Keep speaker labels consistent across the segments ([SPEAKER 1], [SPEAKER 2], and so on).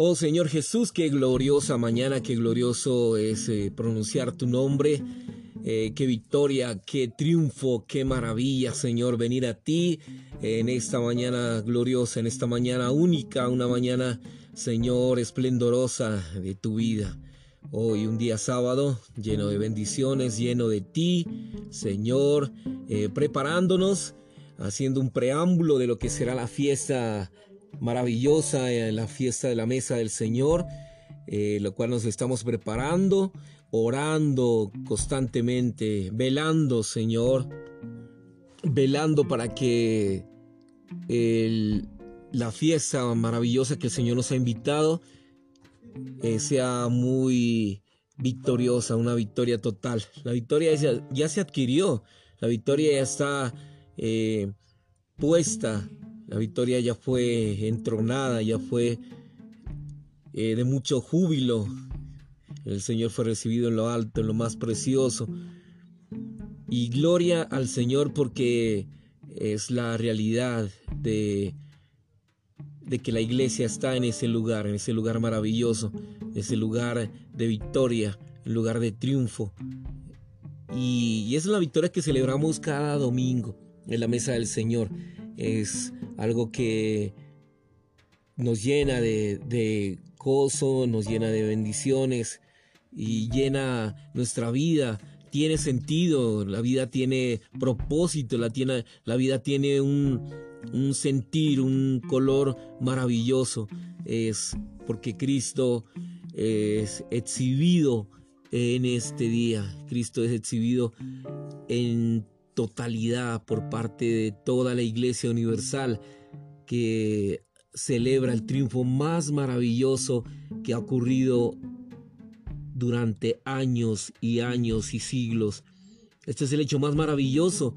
[SPEAKER 1] Oh Señor Jesús, qué gloriosa mañana, qué glorioso es eh, pronunciar tu nombre. Eh, qué victoria, qué triunfo, qué maravilla, Señor, venir a ti en esta mañana gloriosa, en esta mañana única, una mañana, Señor, esplendorosa de tu vida. Hoy un día sábado lleno de bendiciones, lleno de ti, Señor, eh, preparándonos, haciendo un preámbulo de lo que será la fiesta maravillosa, en la fiesta de la mesa del Señor, eh, lo cual nos estamos preparando, orando constantemente, velando, Señor, velando para que la fiesta maravillosa que el Señor nos ha invitado eh, sea muy victoriosa, una victoria total. La victoria ya, se adquirió, la victoria ya está eh, puesta la victoria ya fue entronada, ya fue eh, de mucho júbilo. El Señor fue recibido en lo alto, en lo más precioso. Y gloria al Señor porque es la realidad de, de que la iglesia está en ese lugar, en ese lugar maravilloso, ese lugar de victoria, el lugar de triunfo. Y, y es la victoria que celebramos cada domingo en la mesa del Señor es algo que nos llena de, gozo, nos llena de bendiciones y llena nuestra vida. Tiene sentido, la vida tiene propósito, la, tiene, la vida tiene un, un sentir, un color maravilloso. Es porque Cristo es exhibido en este día. Cristo es exhibido en totalidad por parte de toda la Iglesia Universal que celebra el triunfo más maravilloso que ha ocurrido durante años y años y siglos. Este es el hecho más maravilloso,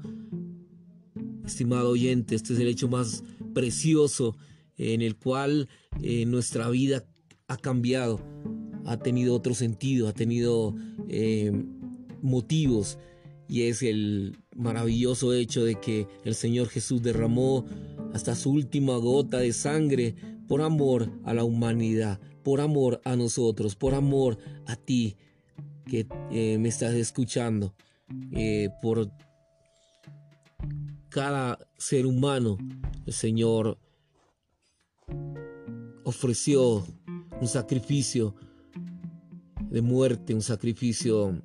[SPEAKER 1] estimado oyente, este es el hecho más precioso en el cual eh, nuestra vida ha cambiado, ha tenido otro sentido, ha tenido eh, motivos y es el maravilloso hecho de que el Señor Jesús derramó hasta su última gota de sangre por amor a la humanidad, por amor a nosotros, por amor a ti que eh, me estás escuchando, eh, por cada ser humano, el Señor ofreció un sacrificio de muerte, un sacrificio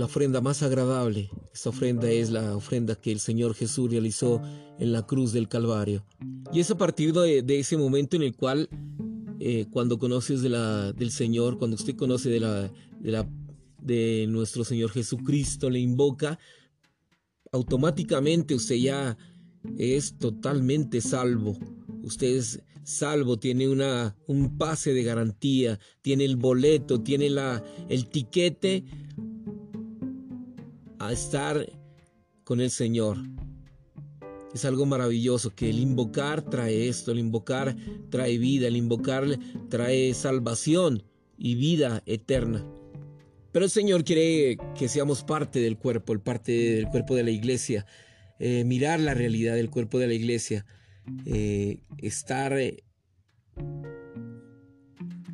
[SPEAKER 1] la ofrenda más agradable. Esta ofrenda es la ofrenda que el Señor Jesús realizó en la cruz del Calvario. Y es a partir de, ese momento en el cual, eh, cuando conoces de la, del Señor, cuando usted conoce de, de, la, de nuestro Señor Jesucristo, le invoca, automáticamente usted ya es totalmente salvo. Usted es salvo, tiene una, un pase de garantía, tiene el boleto, tiene la, el tiquete a estar con el Señor. Es algo maravilloso que el invocar trae esto, el invocar trae vida, el invocar trae salvación y vida eterna. Pero el Señor quiere que seamos parte del cuerpo, el parte del cuerpo de la iglesia, eh, mirar la realidad del cuerpo de la iglesia, eh, estar eh,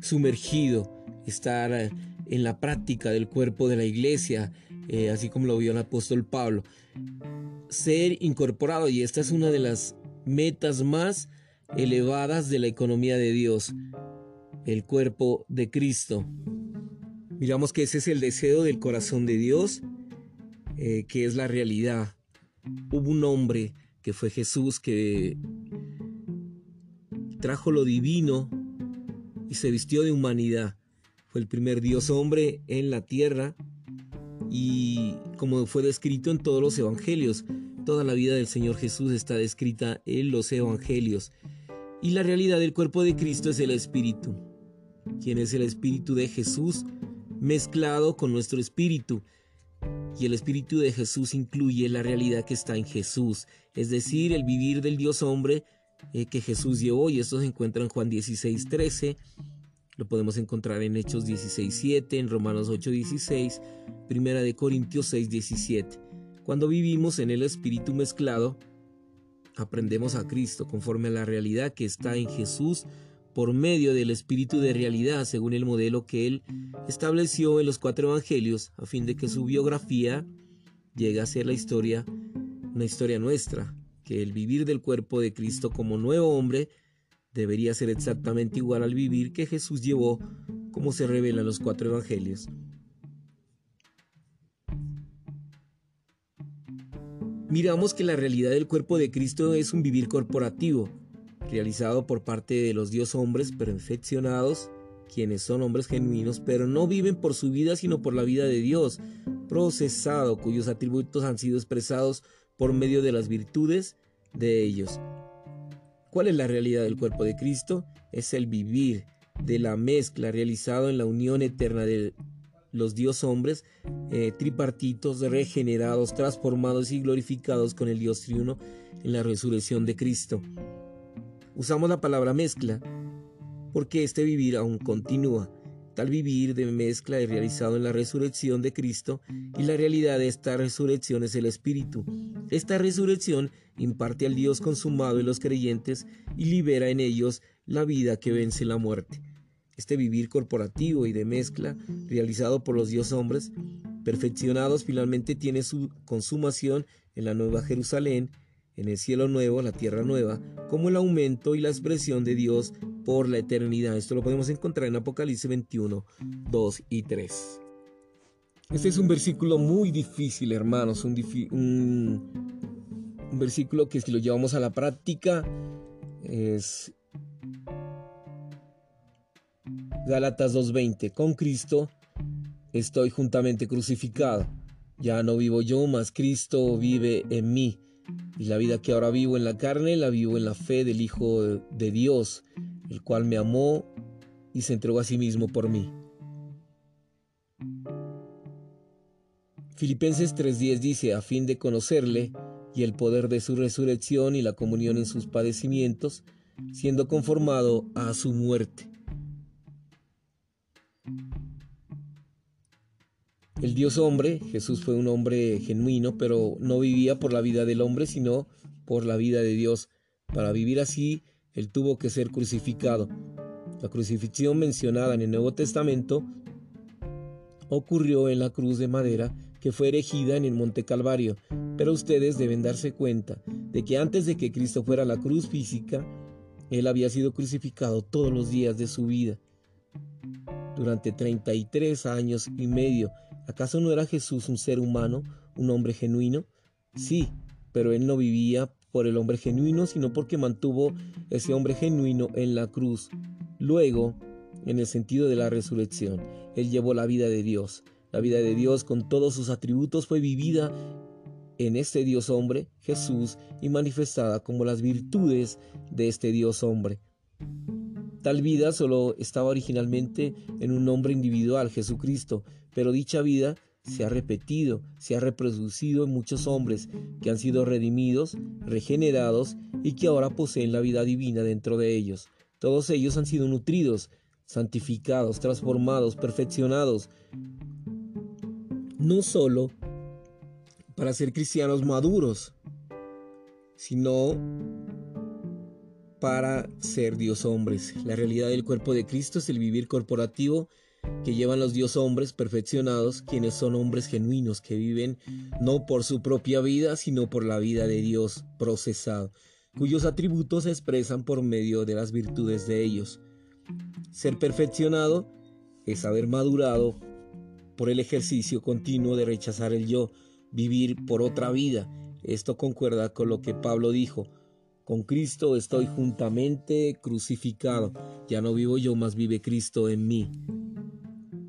[SPEAKER 1] sumergido, estar en la práctica del cuerpo de la iglesia, eh, así como lo vio el apóstol Pablo. Ser incorporado, y esta es una de las metas más elevadas de la economía de Dios, el cuerpo de Cristo. Miramos que ese es el deseo del corazón de Dios, eh, que es la realidad. Hubo un hombre que fue Jesús que trajo lo divino y se vistió de humanidad. Fue el primer Dios hombre en la tierra y como fue descrito en todos los evangelios, toda la vida del Señor Jesús está descrita en los evangelios. Y la realidad del cuerpo de Cristo es el Espíritu, quien es el Espíritu de Jesús mezclado con nuestro Espíritu. Y el Espíritu de Jesús incluye la realidad que está en Jesús, es decir, el vivir del Dios hombre eh, que Jesús llevó, y esto se encuentra en Juan 16, 13, lo podemos encontrar en Hechos 16.7, en Romanos 8.16, Primera de Corintios 6.17. Cuando vivimos en el Espíritu mezclado, aprendemos a Cristo conforme a la realidad que está en Jesús por medio del espíritu de realidad según el modelo que él estableció en los cuatro evangelios a fin de que su biografía llegue a ser la historia, una historia nuestra, que el vivir del cuerpo de Cristo como nuevo hombre debería ser exactamente igual al vivir que Jesús llevó como se revela en los cuatro evangelios. Miramos que la realidad del cuerpo de Cristo es un vivir corporativo, realizado por parte de los Dios hombres perfeccionados, quienes son hombres genuinos, pero no viven por su vida sino por la vida de Dios, procesado, cuyos atributos han sido expresados por medio de las virtudes de ellos. ¿Cuál es la realidad del cuerpo de Cristo? Es el vivir de la mezcla realizado en la unión eterna de los Dios hombres, eh, tripartitos, regenerados, transformados y glorificados con el Dios triuno en la resurrección de Cristo. Usamos la palabra mezcla porque este vivir aún continúa. Tal vivir de mezcla es realizado en la resurrección de Cristo y la realidad de esta resurrección es el Espíritu. Esta resurrección imparte al Dios consumado en los creyentes y libera en ellos la vida que vence la muerte. Este vivir corporativo y de mezcla realizado por los Dios hombres perfeccionados finalmente tiene su consumación en la Nueva Jerusalén en el cielo nuevo, la tierra nueva, como el aumento y la expresión de Dios por la eternidad. Esto lo podemos encontrar en Apocalipsis 21, 2 y 3. Este es un versículo muy difícil, hermanos, un, un versículo que si lo llevamos a la práctica es Gálatas 2.20. Con Cristo estoy juntamente crucificado. Ya no vivo yo, mas Cristo vive en mí. Y la vida que ahora vivo en la carne, la vivo en la fe del Hijo de Dios, el cual me amó y se entregó a sí mismo por mí. Filipenses 3:10 dice, a fin de conocerle y el poder de su resurrección y la comunión en sus padecimientos, siendo conformado a su muerte El Dios hombre, Jesús fue un hombre genuino, pero no vivía por la vida del hombre, sino por la vida de Dios. Para vivir así, él tuvo que ser crucificado. La crucifixión mencionada en el Nuevo Testamento ocurrió en la cruz de madera que fue erigida en el Monte Calvario, pero ustedes deben darse cuenta de que antes de que Cristo fuera la cruz física, Él había sido crucificado todos los días de su vida. Durante 33 años y medio ¿Acaso no era Jesús un ser humano, un hombre genuino? Sí, pero él no vivía por el hombre genuino, sino porque mantuvo ese hombre genuino en la cruz. Luego, en el sentido de la resurrección, él llevó la vida de Dios. La vida de Dios con todos sus atributos fue vivida en este Dios hombre, Jesús, y manifestada como las virtudes de este Dios hombre. Tal vida solo estaba originalmente en un hombre individual, Jesucristo, pero dicha vida se ha repetido, se ha reproducido en muchos hombres que han sido redimidos, regenerados y que ahora poseen la vida divina dentro de ellos. Todos ellos han sido nutridos, santificados, transformados, perfeccionados, no solo para ser cristianos maduros, sino para ser Dios hombres. La realidad del cuerpo de Cristo es el vivir corporativo que llevan los Dios hombres perfeccionados, quienes son hombres genuinos, que viven no por su propia vida, sino por la vida de Dios procesado, cuyos atributos se expresan por medio de las virtudes de ellos. Ser perfeccionado es haber madurado por el ejercicio continuo de rechazar el yo, vivir por otra vida. Esto concuerda con lo que Pablo dijo, con Cristo estoy juntamente crucificado, ya no vivo yo, mas vive Cristo en mí.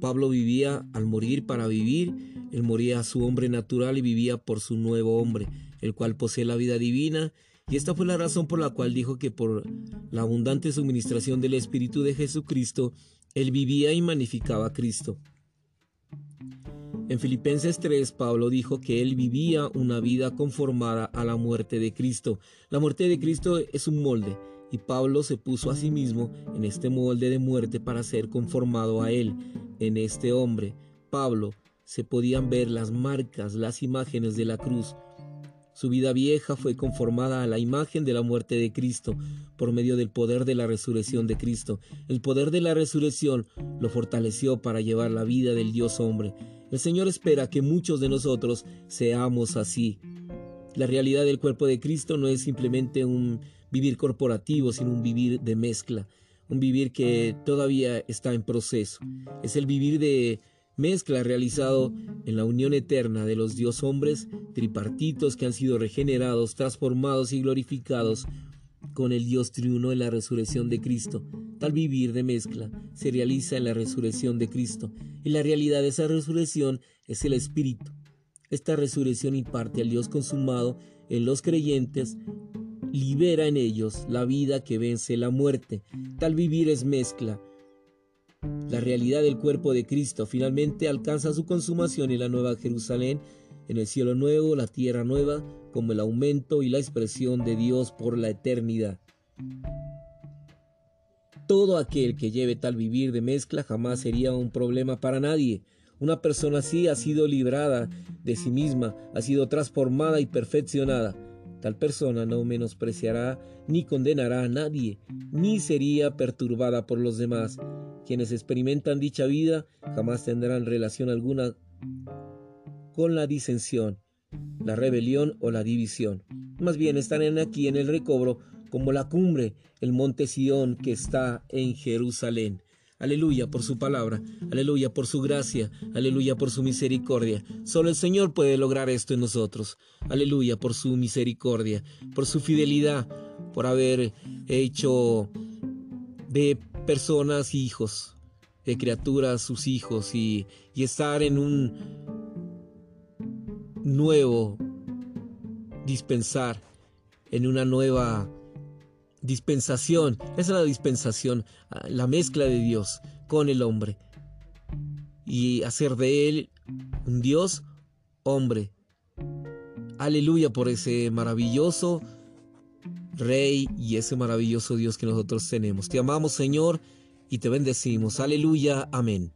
[SPEAKER 1] Pablo vivía al morir para vivir, él moría a su hombre natural y vivía por su nuevo hombre, el cual posee la vida divina, y esta fue la razón por la cual dijo que por la abundante suministración del Espíritu de Jesucristo, él vivía y magnificaba a Cristo. En Filipenses 3, Pablo dijo que él vivía una vida conformada a la muerte de Cristo. La muerte de Cristo es un molde, y Pablo se puso a sí mismo en este molde de muerte para ser conformado a él. En este hombre, Pablo, se podían ver las marcas, las imágenes de la cruz. Su vida vieja fue conformada a la imagen de la muerte de Cristo por medio del poder de la resurrección de Cristo. El poder de la resurrección lo fortaleció para llevar la vida del Dios hombre. El Señor espera que muchos de nosotros seamos así. La realidad del cuerpo de Cristo no es simplemente un vivir corporativo, sino un vivir de mezcla, un vivir que todavía está en proceso. Es el vivir de mezcla realizado en la unión eterna de los Dios hombres tripartitos que han sido regenerados, transformados y glorificados con el Dios triuno en la resurrección de Cristo. Tal vivir de mezcla se realiza en la resurrección de Cristo y la realidad de esa resurrección es el Espíritu. Esta resurrección imparte al Dios consumado en los creyentes, libera en ellos la vida que vence la muerte. Tal vivir es mezcla, la realidad del cuerpo de Cristo finalmente alcanza su consumación en la Nueva Jerusalén, en el cielo nuevo, la tierra nueva, como el aumento y la expresión de Dios por la eternidad. Todo aquel que lleve tal vivir de mezcla jamás sería un problema para nadie. Una persona así ha sido librada de sí misma, ha sido transformada y perfeccionada. Tal persona no menospreciará ni condenará a nadie, ni sería perturbada por los demás. Quienes experimentan dicha vida jamás tendrán relación alguna con la disensión, la rebelión o la división. Más bien estarán aquí en el recobro como la cumbre, el monte Sión que está en Jerusalén. Aleluya por su palabra, aleluya por su gracia, aleluya por su misericordia. Solo el Señor puede lograr esto en nosotros. Aleluya por su misericordia, por su fidelidad, por haber hecho de personas hijos, de criaturas sus hijos y, y estar en un nuevo dispensar, en una nueva dispensación. Esa es la dispensación, ah, la mezcla de Dios con el hombre. Y hacer de él un Dios hombre. Aleluya por ese maravilloso Rey y ese maravilloso Dios que nosotros tenemos. Te amamos Señor y te bendecimos. Aleluya. Amén.